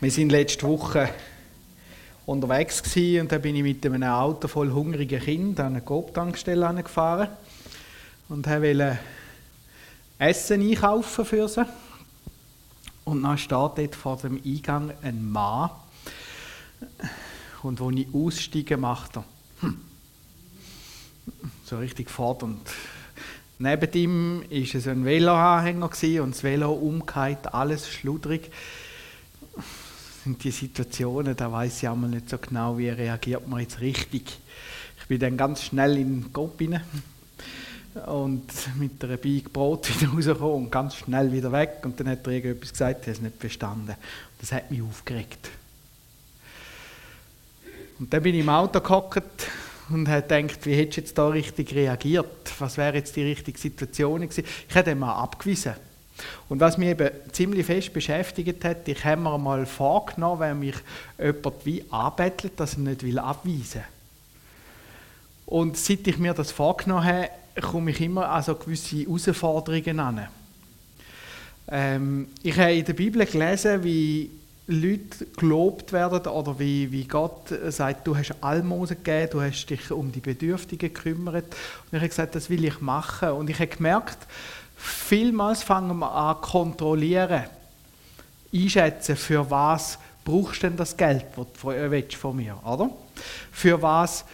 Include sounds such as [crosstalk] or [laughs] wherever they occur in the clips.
Wir sind letzte Woche unterwegs gewesen, und da bin ich mit einem Auto voll hungrigen Kind an eine Coop-Tankstelle gefahren und wollte Essen einkaufen für sie. Und dann steht dort vor dem Eingang ein Mann und als ich aussteige, macht er hm. so richtig fordernd. Neben ihm war es ein Veloanhänger und das Velo umgekehrt, alles schludrig sind die Situationen, da weiß ich einmal nicht so genau, wie reagiert man jetzt richtig. Ich bin dann ganz schnell in den Kopf rein und mit einer Beige Brot [laughs] wieder rausgekommen und ganz schnell wieder weg. Und dann hat er irgendetwas gesagt, er hat es nicht verstanden. Das hat mich aufgeregt. Und dann bin ich im Auto gehockt und habe gedacht, wie hättest du jetzt da richtig reagiert? Was wäre jetzt die richtige Situation gewesen? Ich hätte ihn mal abgewiesen. Und was mich eben ziemlich fest beschäftigt hat, ich habe mir mal vorgenommen, wenn mich jemand wie anbettelt, dass er nicht will abweisen Und seit ich mir das vorgenommen habe, komme ich immer an so gewisse Herausforderungen an. Ähm, ich habe in der Bibel gelesen, wie Leute gelobt werden oder wie, wie Gott sagt, du hast Almosen gegeben, du hast dich um die Bedürftigen gekümmert. Und ich habe gesagt, das will ich machen. Und ich habe gemerkt, Vielmals fangen wir an kontrollieren, einschätzen, für was brauchst du denn das Geld, das du willst von mir, oder? Für was,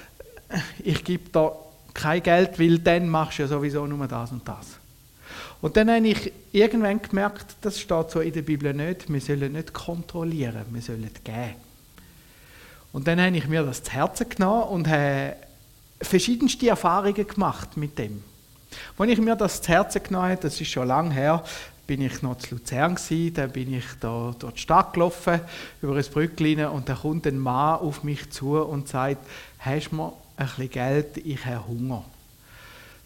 ich gebe da kein Geld, weil dann machst du ja sowieso nur das und das. Und dann habe ich irgendwann gemerkt, das steht so in der Bibel nicht, wir sollen nicht kontrollieren, wir sollen geben. Und dann habe ich mir das zu Herzen genommen und habe verschiedenste Erfahrungen gemacht mit dem. Als ich mir das zu Herzen genommen habe, das ist schon lange her, bin ich noch zu Luzern gewesen, dann bin ich da durch die Stadt gelaufen, über ein Brückchen und da kommt ein Mann auf mich zu und sagt, hast du mir ein bisschen Geld, ich habe Hunger.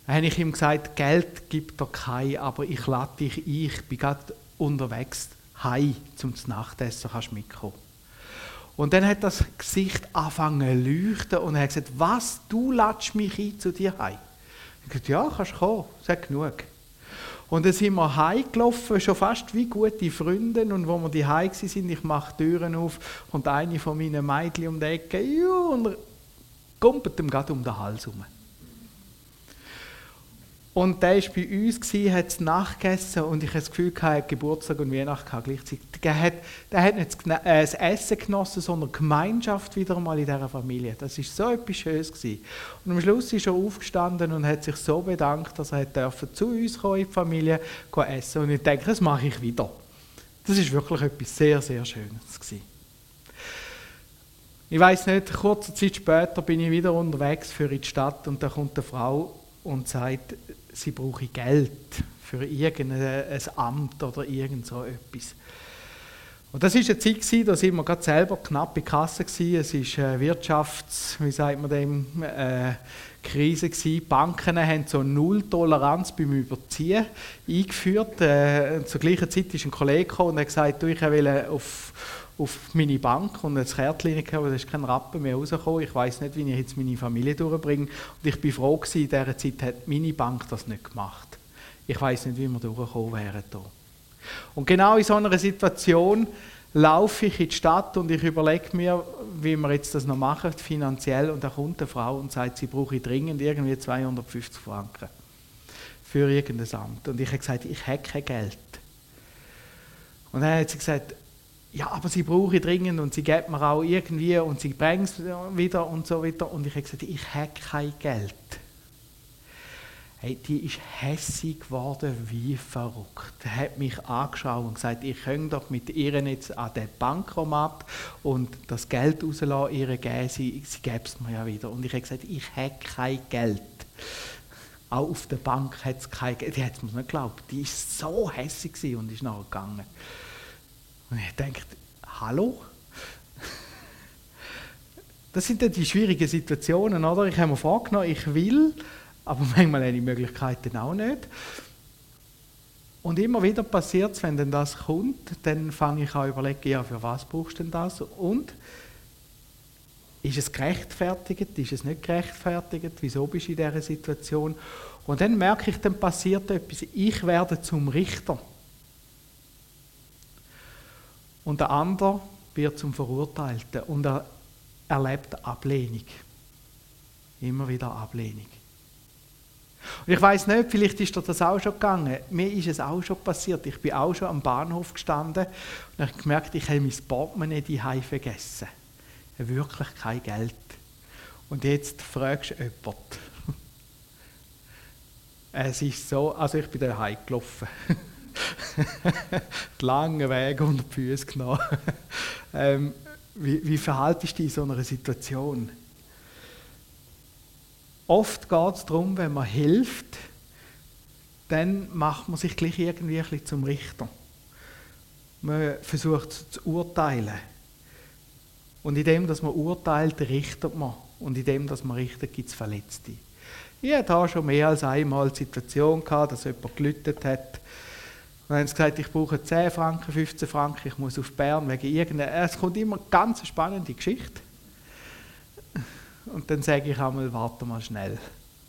Dann habe ich ihm gesagt, Geld gibt er kein, aber ich lade dich ein, ich bin gerade unterwegs, heim zum Nachtessen, kannst du mitkommen. Und dann hat das Gesicht angefangen zu leuchten und er hat gesagt, was, du ladest mich ein zu dir heim? Ich gesagt, ja, kannst kommen, sag genug. Und dann sind wir heimgelaufen, schon fast wie gute Freunde. Und wo wir die heim sind, ich mache die Türen auf und eine von meinen Mädchen um die Ecke, und kumpelt ihm gerade um den Hals herum. Und der war bei uns, hat es nachgegessen und ich habe das Gefühl, er hat Geburtstag und Weihnachten gleichzeitig. Der hat, der hat nicht äh, das Essen genossen, sondern Gemeinschaft wieder einmal in dieser Familie. Das war so etwas Schönes. Gewesen. Und am Schluss ist er aufgestanden und hat sich so bedankt, dass er dürfen zu uns kommen in die Familie essen Und ich denke, das mache ich wieder. Das ist wirklich etwas sehr, sehr Schönes. Gewesen. Ich weiß nicht, kurze Zeit später bin ich wieder unterwegs für die Stadt und da kommt eine Frau und sagt, sie brauche Geld für irgendein Amt oder irgend so etwas. Und das war eine Zeit, da sind wir gerade selber knapp in Kasse gewesen. Es war Wirtschafts-, wie sagt man dem, äh, Krise gewesen. Banken haben so Null-Toleranz beim Überziehen eingeführt. Äh, zur gleichen Zeit ist ein Kollege und hat gesagt, du, ich will auf, auf meine Bank und ein Kärtchen gehabt, aber da ist kein Rappen mehr rausgekommen. Ich weiß nicht, wie ich jetzt meine Familie durchbringe. Und ich bin froh gewesen, in dieser Zeit hat meine Bank das nicht gemacht. Ich weiß nicht, wie wir durchgekommen wären hier. Und genau in so einer Situation laufe ich in die Stadt und ich überlege mir, wie wir jetzt das noch machen, finanziell. Und da kommt eine Frau und sagt, sie brauche dringend irgendwie 250 Franken für irgendein Amt. Und ich habe gesagt, ich habe kein Geld. Und dann hat sie gesagt, ja, aber sie brauche ich dringend und sie gibt mir auch irgendwie und sie bringt es wieder und so weiter. Und ich habe gesagt, ich habe kein Geld. Hey, die ist hässig geworden wie verrückt. Die hat mich angeschaut und gesagt, ich könnte doch mit ihr jetzt an den Bankomat und das Geld rauslassen, ihr geben, sie, sie gäbe es mir ja wieder. Und ich habe gesagt, ich habe kein Geld. Auch auf der Bank hat es kein Geld. Die hat es mir nicht geglaubt. Die ist so hässig und ist nachher gegangen. Und ich denke, hallo? Das sind dann die schwierigen Situationen, oder? Ich habe mir vorgenommen, ich will, aber [laughs] manchmal habe ich Möglichkeiten auch nicht. Und immer wieder passiert es, wenn denn das kommt, dann fange ich an überlegen, ja, für was brauchst du denn das? Und ist es gerechtfertigt? Ist es nicht gerechtfertigt? Wieso bist du in dieser Situation? Und dann merke ich, dann passiert etwas. Ich werde zum Richter. Und der andere wird zum Verurteilten und er erlebt Ablehnung. Immer wieder Ablehnung. Und ich weiß nicht, vielleicht ist dir das auch schon gegangen. Mir ist es auch schon passiert. Ich bin auch schon am Bahnhof gestanden und habe gemerkt, ich habe mein Portemonnaie die vergessen. Ich habe wirklich kein Geld. Und jetzt fragst du jemanden. [laughs] Es ist so, also ich bin daheim gelaufen. [laughs] [laughs] langen Weg unter die Füße genommen. [laughs] ähm, wie, wie verhaltest du dich in so einer Situation? Oft geht es darum, wenn man hilft, dann macht man sich gleich irgendwie ein zum Richter. Man versucht zu urteilen. Und in dem, dass man urteilt, richtet man. Und in dem, dass man richtet, gibt es Verletzte. Ich hatte schon mehr als einmal die Situation gehabt, dass jemand gelüttet hat. Und dann haben sie gesagt, ich brauche 10 Franken, 15 Franken, ich muss auf Bern wegen irgendeiner... Es kommt immer eine ganz spannende Geschichte. Und dann sage ich einmal, warte mal schnell.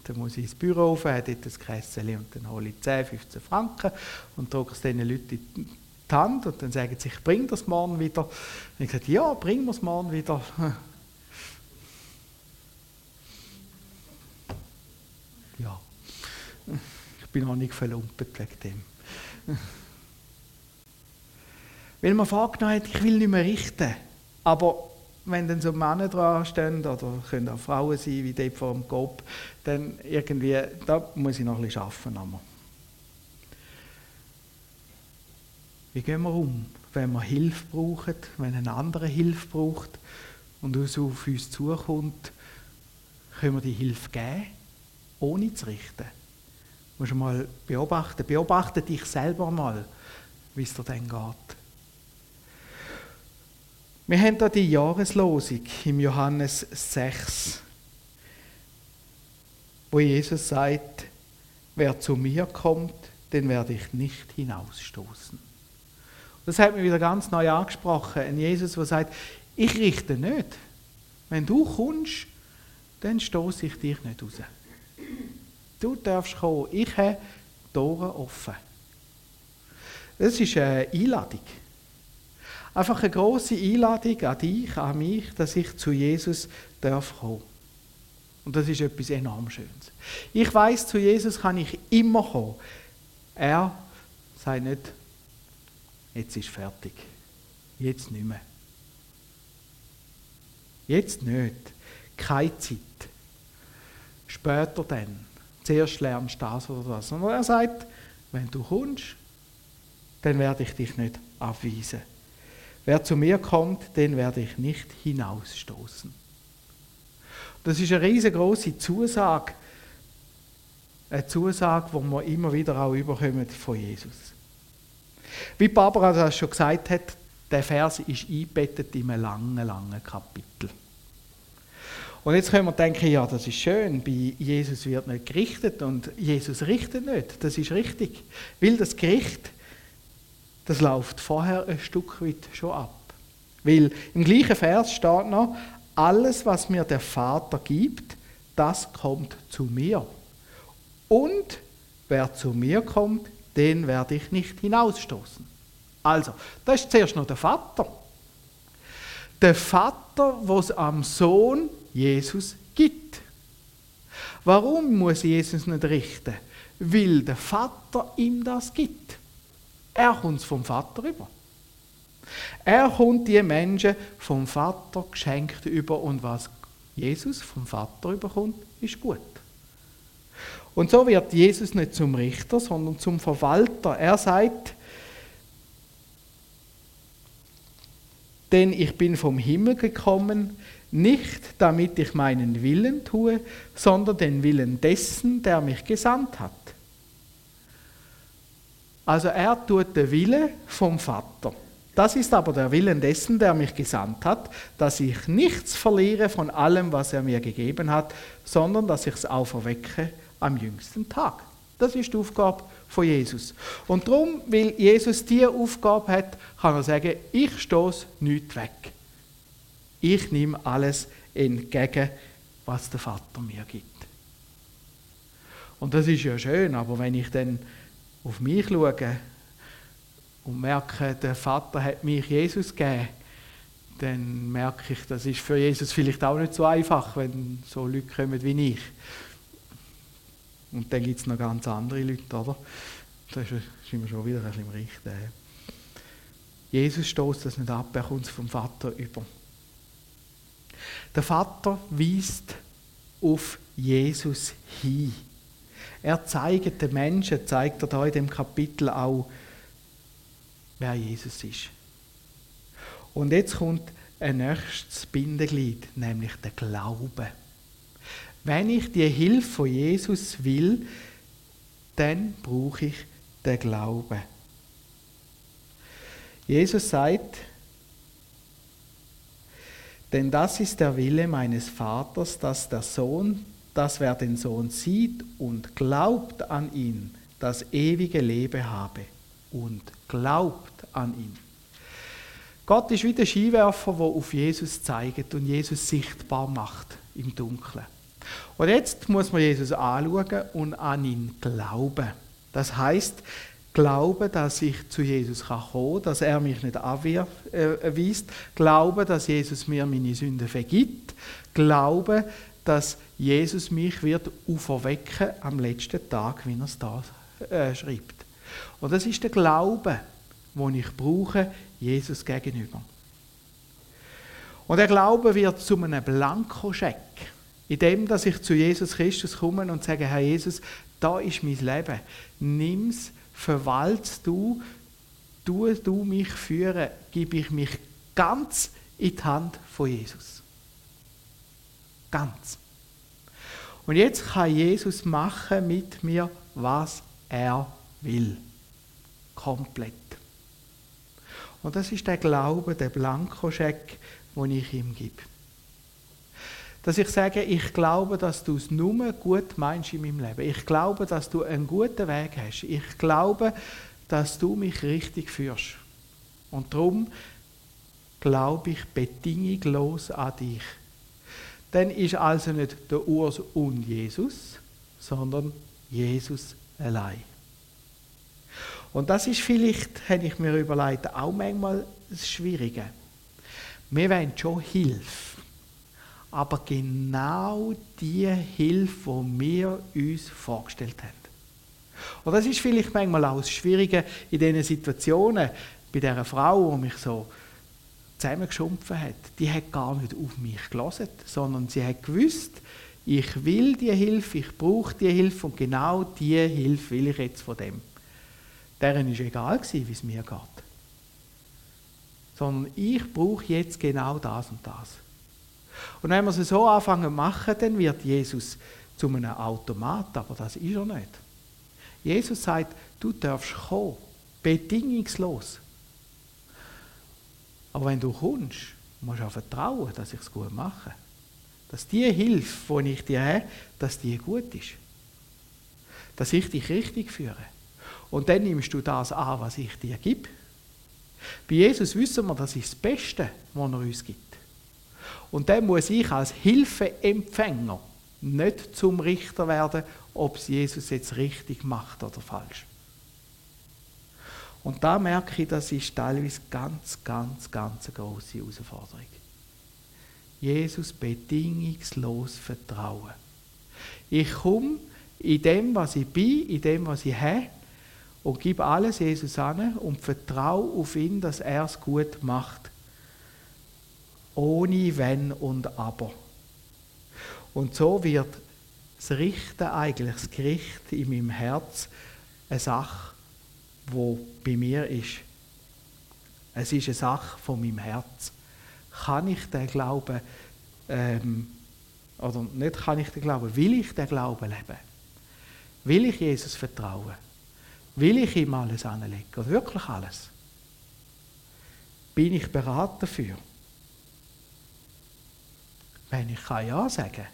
Dann muss ich ins Büro rauf, habe dort ein Kessel und dann hole ich 10, 15 Franken und drücke es diesen Leuten in die Hand und dann sagen sie, ich bringe das morgen wieder. Und ich sage, ja, bringen wir es morgen wieder. [laughs] Ja, ich bin auch nicht verlumpet wegen dem. [laughs] Weil man vorgenommen hat, ich will nicht mehr richten, aber wenn dann so Männer dran stehen, oder können auch Frauen sein, wie dort vor dem Kopf, dann irgendwie, da muss ich noch ein bisschen arbeiten. Wie gehen wir um, wenn wir Hilfe brauchen, wenn ein anderer Hilfe braucht und uns auf uns zukommt, können wir die Hilfe geben, ohne zu richten? Du musst mal beobachten, beobachte dich selber mal, wie es dir dann geht. Wir haben da die Jahreslosung im Johannes 6, wo Jesus sagt, wer zu mir kommt, den werde ich nicht hinausstoßen. Das hat mir wieder ganz neu angesprochen. Ein Jesus, der sagt, ich richte nicht. Wenn du kommst, dann stoße ich dich nicht raus. Du darfst kommen. Ich habe Tore offen. Das ist eine Einladung. Einfach eine große Einladung an dich, an mich, dass ich zu Jesus darf kommen. Und das ist etwas enorm Schönes. Ich weiß, zu Jesus kann ich immer kommen. Er sagt nicht, jetzt ist fertig. Jetzt nicht mehr. Jetzt nicht. Keine Zeit. Später dann. Zuerst lernst das oder das. Und er sagt, wenn du kommst, dann werde ich dich nicht abweisen. Wer zu mir kommt, den werde ich nicht hinausstoßen. Das ist eine riesengroße Zusage. Eine Zusage, die wir immer wieder auch überkommen von Jesus. Wie Barbara das schon gesagt hat, der Vers ist eingebettet in einem langen, langen Kapitel. Und jetzt können wir denken, ja, das ist schön, bei Jesus wird nicht gerichtet und Jesus richtet nicht. Das ist richtig. Weil das Gericht das läuft vorher ein Stück weit schon ab. Weil im gleichen Vers steht noch, alles, was mir der Vater gibt, das kommt zu mir. Und wer zu mir kommt, den werde ich nicht hinausstoßen. Also, das ist zuerst noch der Vater. Der Vater, was am Sohn Jesus gibt. Warum muss Jesus nicht richten? Weil der Vater ihm das gibt. Er kommt vom Vater über. Er kommt die Menschen vom Vater geschenkt über und was Jesus vom Vater überkommt, ist gut. Und so wird Jesus nicht zum Richter, sondern zum Verwalter. Er sagt, denn ich bin vom Himmel gekommen, nicht damit ich meinen Willen tue, sondern den Willen dessen, der mich gesandt hat. Also er tut den Wille vom Vater. Das ist aber der Willen dessen, der mich gesandt hat, dass ich nichts verliere von allem, was er mir gegeben hat, sondern dass ich es auferwecke am jüngsten Tag. Das ist die Aufgabe von Jesus. Und darum, weil Jesus diese Aufgabe hat, kann er sagen, ich stoße nichts weg. Ich nehme alles entgegen, was der Vater mir gibt. Und das ist ja schön, aber wenn ich dann auf mich schauen und merken, der Vater hat mich Jesus gegeben, dann merke ich, das ist für Jesus vielleicht auch nicht so einfach, wenn so Leute kommen wie ich. Und dann gibt es noch ganz andere Leute, oder? Da ist wir schon wieder ein bisschen im Richten. Jesus stoßt das nicht ab, er kommt vom Vater über. Der Vater weist auf Jesus hin. Er zeigt den Menschen, zeigt er da in dem Kapitel auch, wer Jesus ist. Und jetzt kommt ein nächstes Bindeglied, nämlich der Glaube. Wenn ich die Hilfe von Jesus will, dann brauche ich den Glauben. Jesus sagt, denn das ist der Wille meines Vaters, dass der Sohn, dass wer den Sohn sieht und glaubt an ihn, das ewige Leben habe und glaubt an ihn. Gott ist wie der Skiwerfer, der auf Jesus zeigt und Jesus sichtbar macht im Dunkeln. Und jetzt muss man Jesus anschauen und an ihn glauben. Das heißt, Glauben, dass ich zu Jesus kommen kann, dass er mich nicht abweist. Äh, Glauben, dass Jesus mir meine Sünden vergibt. Glauben, dass Jesus mich wird auferwecken am letzten Tag, wie er es da äh, schreibt. Und das ist der Glaube, den ich brauche, Jesus gegenüber. Und der Glaube wird zu einem Blankoscheck, in dem, dass ich zu Jesus Christus komme und sage, Herr Jesus, da ist mein Leben. Nimm's verwaltest du, tu du mich führen, gebe ich mich ganz in die Hand von Jesus. Ganz. Und jetzt kann Jesus machen mit mir, was er will. Komplett. Und das ist der Glaube, der Blankoscheck, den ich ihm gebe. Dass ich sage, ich glaube, dass du es nur gut meinst in meinem Leben. Ich glaube, dass du einen guten Weg hast. Ich glaube, dass du mich richtig führst. Und darum glaube ich bedingungslos an dich. Dann ist also nicht der Urs und Jesus, sondern Jesus allein. Und das ist vielleicht, hätte ich mir überlegt, auch manchmal das Schwierige. Wir wollen schon Hilfe aber genau die Hilfe, die wir uns vorgestellt haben. Und das ist vielleicht manchmal auch das Schwierige in diesen Situationen, bei dieser Frau, die mich so zusammengeschumpfen hat. Die hat gar nicht auf mich gelassen, sondern sie hat gewusst, ich will die Hilfe, ich brauche die Hilfe und genau die Hilfe will ich jetzt von dem. Deren ist egal wie es mir geht. Sondern ich brauche jetzt genau das und das. Und wenn wir es so anfangen zu machen, dann wird Jesus zu einem Automat, aber das ist er nicht. Jesus sagt, du darfst kommen, bedingungslos. Aber wenn du kommst, musst du auch vertrauen, dass ich es gut mache. Dass die Hilfe, die ich dir habe, dass die gut ist. Dass ich dich richtig führe. Und dann nimmst du das an, was ich dir gebe. Bei Jesus wissen wir, das ist das Beste, was er uns gibt. Und dann muss ich als Hilfeempfänger nicht zum Richter werden, ob es Jesus jetzt richtig macht oder falsch. Und da merke ich, das ist teilweise ganz, ganz, ganz eine große Herausforderung. Jesus bedingungslos vertrauen. Ich komme in dem, was ich bin, in dem, was ich habe, und gebe alles Jesus an und vertraue auf ihn, dass er es gut macht ohne Wenn und Aber. Und so wird das Richten, eigentlich das Gericht in meinem Herz, eine Sache, wo bei mir ist. Es ist eine Sache von meinem Herz. Kann ich den Glauben, ähm, oder nicht kann ich den Glauben, will ich den Glauben leben? Will ich Jesus vertrauen? Will ich ihm alles anlegen? Oder wirklich alles? Bin ich bereit dafür? Wenn ich Ja sagen kann,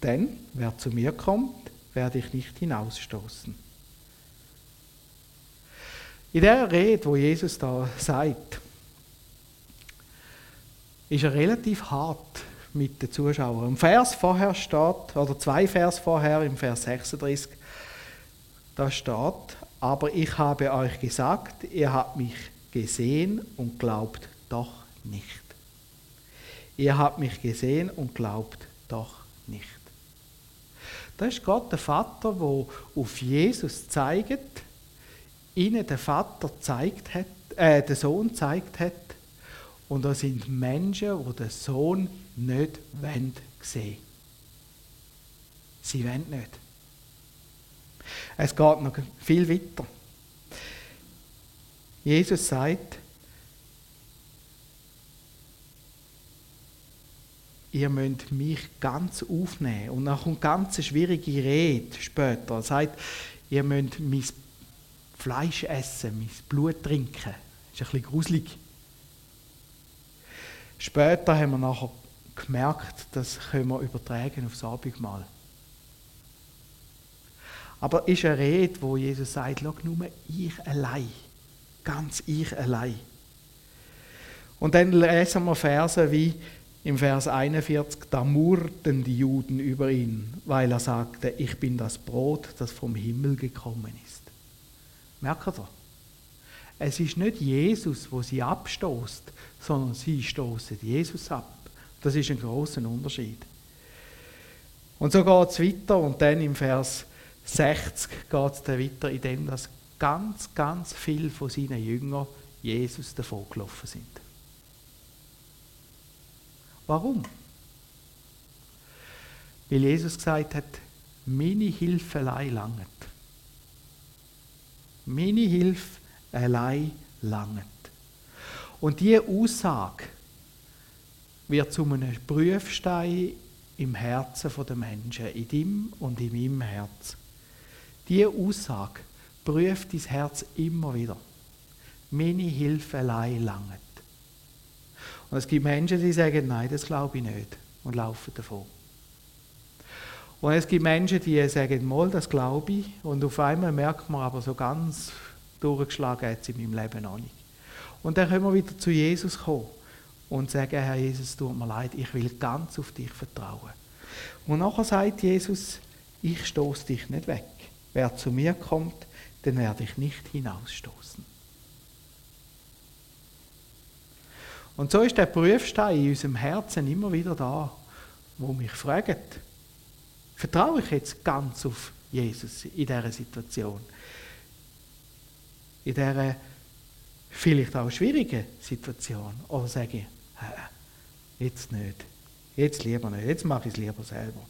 dann, wer zu mir kommt, werde ich nicht hinausstoßen. In der Rede, wo Jesus da sagt, ist er relativ hart mit den Zuschauern. Im Vers vorher steht, oder zwei Vers vorher, im Vers 36, da steht, aber ich habe euch gesagt, ihr habt mich gesehen und glaubt doch nicht. Ihr habt mich gesehen und glaubt doch nicht. Das ist Gott, der Vater, der auf Jesus zeigt, ihnen der Vater zeigt hat, äh, der Sohn zeigt hat. Und da sind Menschen, die den Sohn nicht sehen wollen. Sie wollen nicht. Es geht noch viel weiter. Jesus sagt, ihr müsst mich ganz aufnehmen. Und dann kommt ganz eine schwierige Rede später. Er sagt, ihr müsst mein Fleisch essen, mein Blut trinken. Das ist ein bisschen gruselig. Später haben wir nachher gemerkt, das können wir übertragen aufs Abendmahl. Aber es ist eine Rede, wo Jesus sagt, schau, nur ich allein. Ganz ich allein. Und dann lesen wir Verse wie im Vers 41, da murrten die Juden über ihn, weil er sagte, ich bin das Brot, das vom Himmel gekommen ist. Merkt ihr? Es ist nicht Jesus, wo sie abstoßt, sondern sie stoßen Jesus ab. Das ist ein großer Unterschied. Und so geht es weiter und dann im Vers 60 geht es dann weiter, indem dass ganz, ganz viele von seinen Jüngern Jesus davon gelaufen sind. Warum? Weil Jesus gesagt hat, meine Hilfe allein langet. Meine Hilfe allein langet. Und diese Aussage wird zu einem Prüfstein im Herzen der Menschen, in dem und in meinem Herz. Diese Aussage prüft dein Herz immer wieder. Meine Hilfe allein langet. Und es gibt Menschen, die sagen, nein, das glaube ich nicht und laufen davon. Und es gibt Menschen, die sagen, mal, das glaube ich und auf einmal merkt man aber so ganz durchgeschlagen hat es in meinem Leben noch nicht. Und dann können wir wieder zu Jesus kommen und sagen, Herr Jesus, tut mir leid, ich will ganz auf dich vertrauen. Und nachher sagt Jesus, ich stoße dich nicht weg. Wer zu mir kommt, den werde ich nicht hinausstoßen. Und so ist der Prüfstein in unserem Herzen immer wieder da, wo mich fragt, vertraue ich jetzt ganz auf Jesus in dieser Situation? In dieser vielleicht auch schwierigen Situation? Oder sage ich, jetzt nicht, jetzt lieber nicht, jetzt mache ich es lieber selber?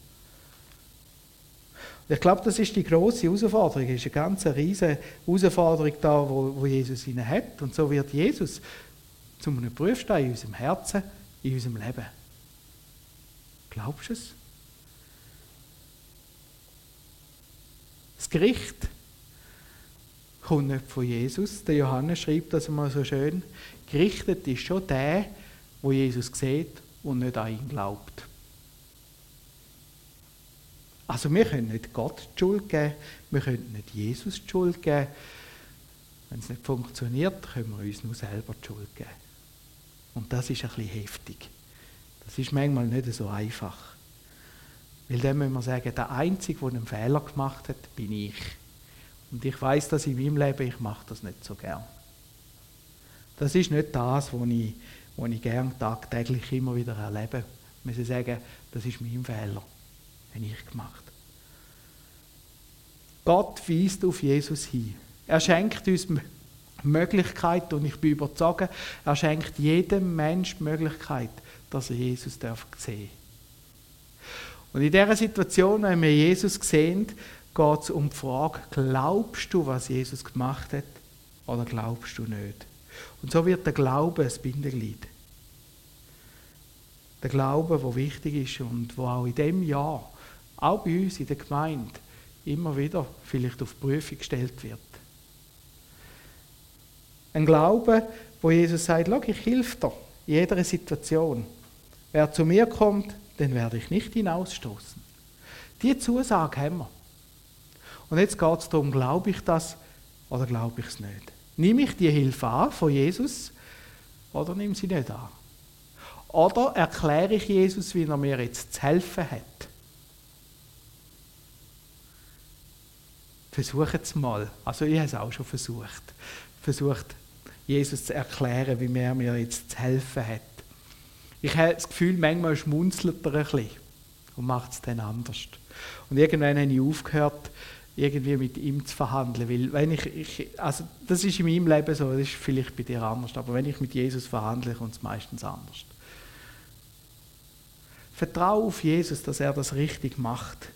Ich glaube, das ist die große Herausforderung. Es ist eine ganz riesige Herausforderung da, wo, wo Jesus ihnen hat. Und so wird Jesus zu einem Prüfstein in unserem Herzen, in unserem Leben. Glaubst du es? Das Gericht kommt nicht von Jesus. Der Johannes schreibt das einmal so schön. Gerichtet ist schon der, wo Jesus sieht und nicht an ihn glaubt. Also wir können nicht Gott die Schuld geben, wir können nicht Jesus die Schuld geben. Wenn es nicht funktioniert, können wir uns nur selber die Schuld geben. Und das ist ein bisschen heftig. Das ist manchmal nicht so einfach. Weil dann müssen wir sagen, der Einzige, der einen Fehler gemacht hat, bin ich. Und ich weiß, dass in meinem Leben, ich mache das nicht so gern. Das ist nicht das, was ich, was ich gern tagtäglich immer wieder erlebe. Wir müssen sagen, das ist mein Fehler, den ich gemacht. Gott weist auf Jesus hin. Er schenkt uns Möglichkeit und ich bin überzeugt, er schenkt jedem Mensch die Möglichkeit, dass er Jesus darf sehen Und in dieser Situation, wenn wir Jesus sehen, geht es um die Frage, glaubst du, was Jesus gemacht hat, oder glaubst du nicht? Und so wird der Glaube ein Bindeglied. Der Glaube, der wichtig ist und wo auch in dem Jahr, auch bei uns in der Gemeinde, immer wieder vielleicht auf Prüfung gestellt wird. Ein Glaube, wo Jesus sagt, ich helfe dir in jeder Situation. Wer zu mir kommt, den werde ich nicht hinausstoßen. Die Zusage haben wir. Und jetzt geht es darum, glaube ich das oder glaube ich es nicht? Nehme ich die Hilfe an von Jesus oder nehme sie nicht an? Oder erkläre ich Jesus, wie er mir jetzt zu helfen hat? Versuche es mal. Also ich habe es auch schon versucht. Versucht Jesus zu erklären, wie er mir jetzt zu helfen hat. Ich habe das Gefühl, manchmal schmunzelt er ein bisschen und macht es dann anders. Und irgendwann habe ich aufgehört, irgendwie mit ihm zu verhandeln. Weil wenn ich, ich, also das ist in meinem Leben so, das ist vielleicht bei dir anders, aber wenn ich mit Jesus verhandle, kommt es meistens anders. Vertraue auf Jesus, dass er das richtig macht.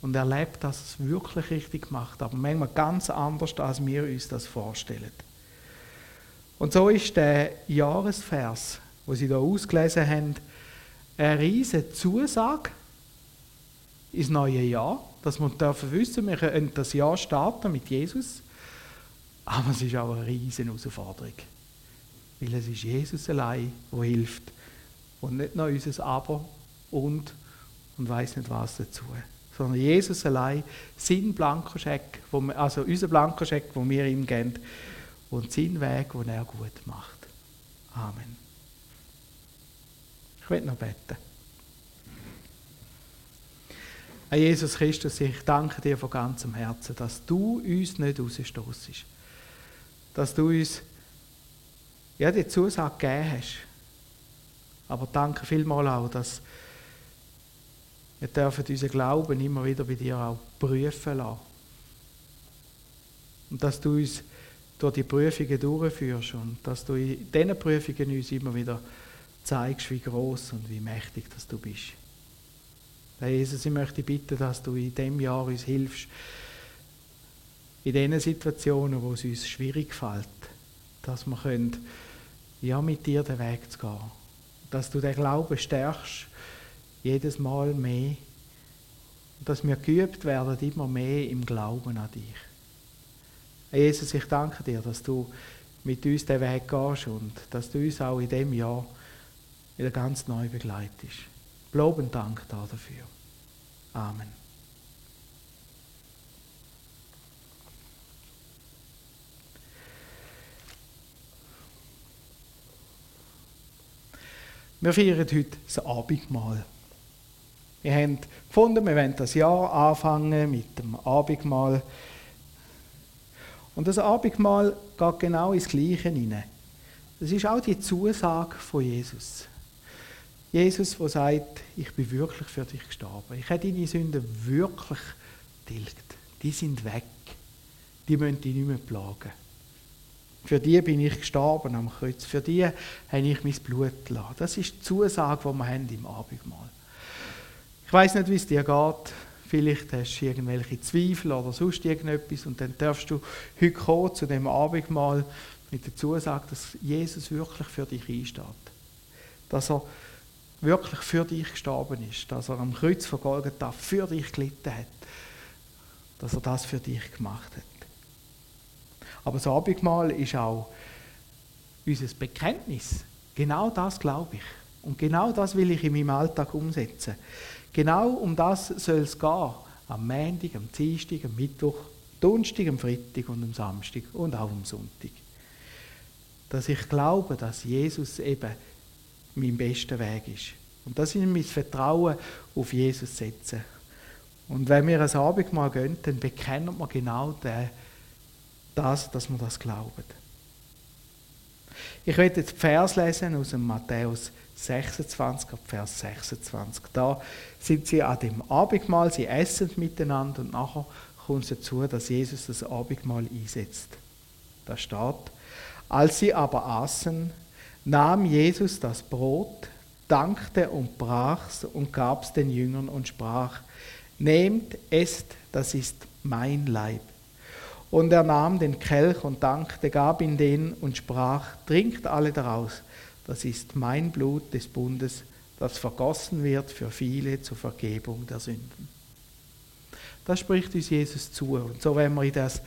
Und erlebt, dass es wirklich richtig macht, aber manchmal ganz anders, als wir uns das vorstellen. Und so ist der Jahresvers, wo Sie da ausgelesen haben, eine riesige Zusage ins neue Jahr, dass wir dürfen wissen, wir können das Jahr starten mit Jesus, aber es ist auch eine riesige Herausforderung, weil es ist Jesus allein, der hilft. Und nicht nur unser Aber und und weiß nicht was dazu, sondern Jesus allein, sein Blankoscheck, also unser Blankoscheck, wo wir ihm geben und sein Weg, den er gut macht. Amen. Ich will noch beten. Herr Jesus Christus, ich danke dir von ganzem Herzen, dass du uns nicht rausstoßest. Dass du uns ja, die Zusage gegeben hast. Aber danke vielmals auch, dass wir dürfen unseren Glauben immer wieder bei dir auch prüfen lassen. Und dass du uns durch die Prüfungen durchführst und dass du in diesen Prüfungen uns immer wieder zeigst, wie groß und wie mächtig dass du bist. Herr Jesus, ich möchte bitten, dass du in diesem Jahr uns hilfst, in den Situationen, wo es uns schwierig fällt, dass wir können, ja, mit dir den Weg zu gehen. Dass du den Glauben stärkst, jedes Mal mehr. Dass wir geübt werden, immer mehr im Glauben an dich. Jesus, ich danke dir, dass du mit uns den Weg gehst und dass du uns auch in diesem Jahr wieder ganz neu begleitest. Lob und Dank dafür. Amen. Wir feiern heute das Abendmahl. Wir haben gefunden, wir wollen das Jahr anfangen mit dem Abendmahl. Und das Abendmahl geht genau ins Gleiche hinein. Das ist auch die Zusage von Jesus. Jesus, der sagt, ich bin wirklich für dich gestorben. Ich habe deine Sünden wirklich tilgt. Die sind weg. Die müssen dich nicht mehr plagen. Für die bin ich gestorben am Kreuz. Für die habe ich mein Blut gelassen. Das ist die Zusage, die wir haben im Abendmahl. Ich weiß nicht, wie es dir geht. Vielleicht hast du irgendwelche Zweifel oder sonst irgendetwas und dann darfst du heute kommen zu dem Abendmahl mit der Zusage, dass Jesus wirklich für dich einsteht. Dass er wirklich für dich gestorben ist, dass er am Kreuz von Golgatha für dich gelitten hat, dass er das für dich gemacht hat. Aber das Abendmahl ist auch unser Bekenntnis. Genau das glaube ich. Und genau das will ich in meinem Alltag umsetzen. Genau um das soll es gehen. Am Montag, am Dienstag, am Mittwoch, Donnerstag, am Freitag und am Samstag und auch am Sonntag. Dass ich glaube, dass Jesus eben mein bester Weg ist. Und das ist mein Vertrauen auf Jesus setzen. Und wenn wir ein Abendmahl gehen, dann bekennen wir genau das, dass wir das glauben. Ich werde jetzt Vers lesen aus dem Matthäus 26, Vers 26. Da sind sie an dem Abendmahl, sie essen miteinander und nachher kommt es dazu, dass Jesus das Abendmahl einsetzt. Da steht, als sie aber aßen, nahm Jesus das Brot, dankte und brach's und gab's den Jüngern und sprach, Nehmt, esst, das ist mein Leib. Und er nahm den Kelch und dankte, gab ihn den und sprach, Trinkt alle daraus, das ist mein Blut des Bundes, das vergossen wird für viele zur Vergebung der Sünden. Das spricht uns Jesus zu. Und so wenn wir in das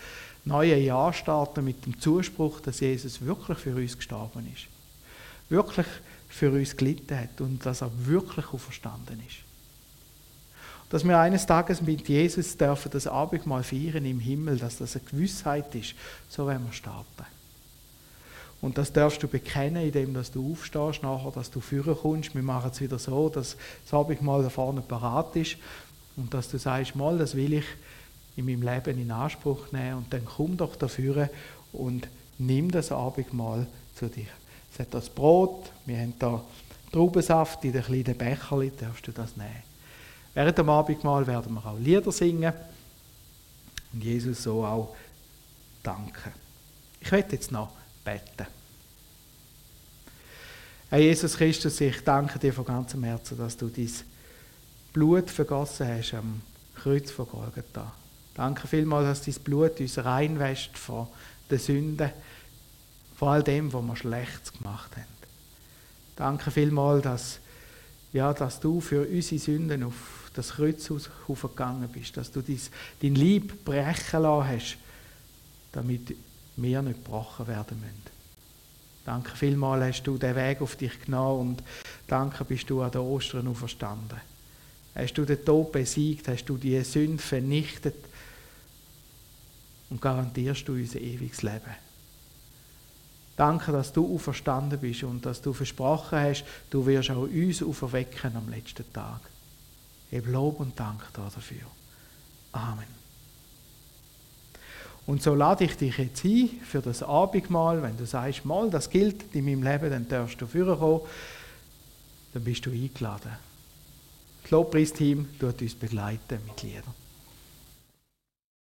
neue Jahr starten mit dem Zuspruch, dass Jesus wirklich für uns gestorben ist wirklich für uns gelitten hat und dass er wirklich auferstanden ist. Dass wir eines Tages mit Jesus dürfen das Abendmahl feiern im Himmel, dass das eine Gewissheit ist, so werden wir starten. Und das darfst du bekennen, indem dass du aufstehst nachher, dass du führen kommst. Wir machen es wieder so, dass das Abendmahl da vorne parat ist und dass du sagst, mal, das will ich in meinem Leben in Anspruch nehmen und dann komm doch dafür und nimm das Abendmahl zu dir Es hat das Brot, wir haben da Traubensaft in den kleinen Becherli, darfst du das nehmen. Während dem Abendmahl werden wir auch Lieder singen und Jesus so auch danken. Ich werde jetzt noch beten. Herr Jesus Christus, ich danke dir von ganzem Herzen, dass du dein Blut vergossen hast am Kreuz von Golgatha. Danke vielmals, dass dein Blut uns reinwäscht von den Sünden, von all dem, was wir Schlechtes gemacht haben. Danke vielmals, dass, ja, dass du für unsere Sünden auf das Kreuz gegangen bist, dass du dein, dein Lieb brechen lassen hast, damit wir nicht gebrochen werden müssen. Danke vielmals hast du den Weg auf dich genommen und danke bist du an der Ostern auferstanden. Hast du den Tod besiegt, hast du die Sünde vernichtet und garantierst du unser ewiges Leben. Danke, dass du auferstanden bist und dass du versprochen hast, du wirst auch uns auferwecken am letzten Tag. Ich Lob und Dank dafür. Amen. Und so lade ich dich jetzt ein für das Abendmahl. Wenn du sagst, mal, das gilt in meinem Leben, dann darfst du vorkommen. Dann bist du eingeladen. Das Lobpreisteam tut uns begleiten mit Liedern.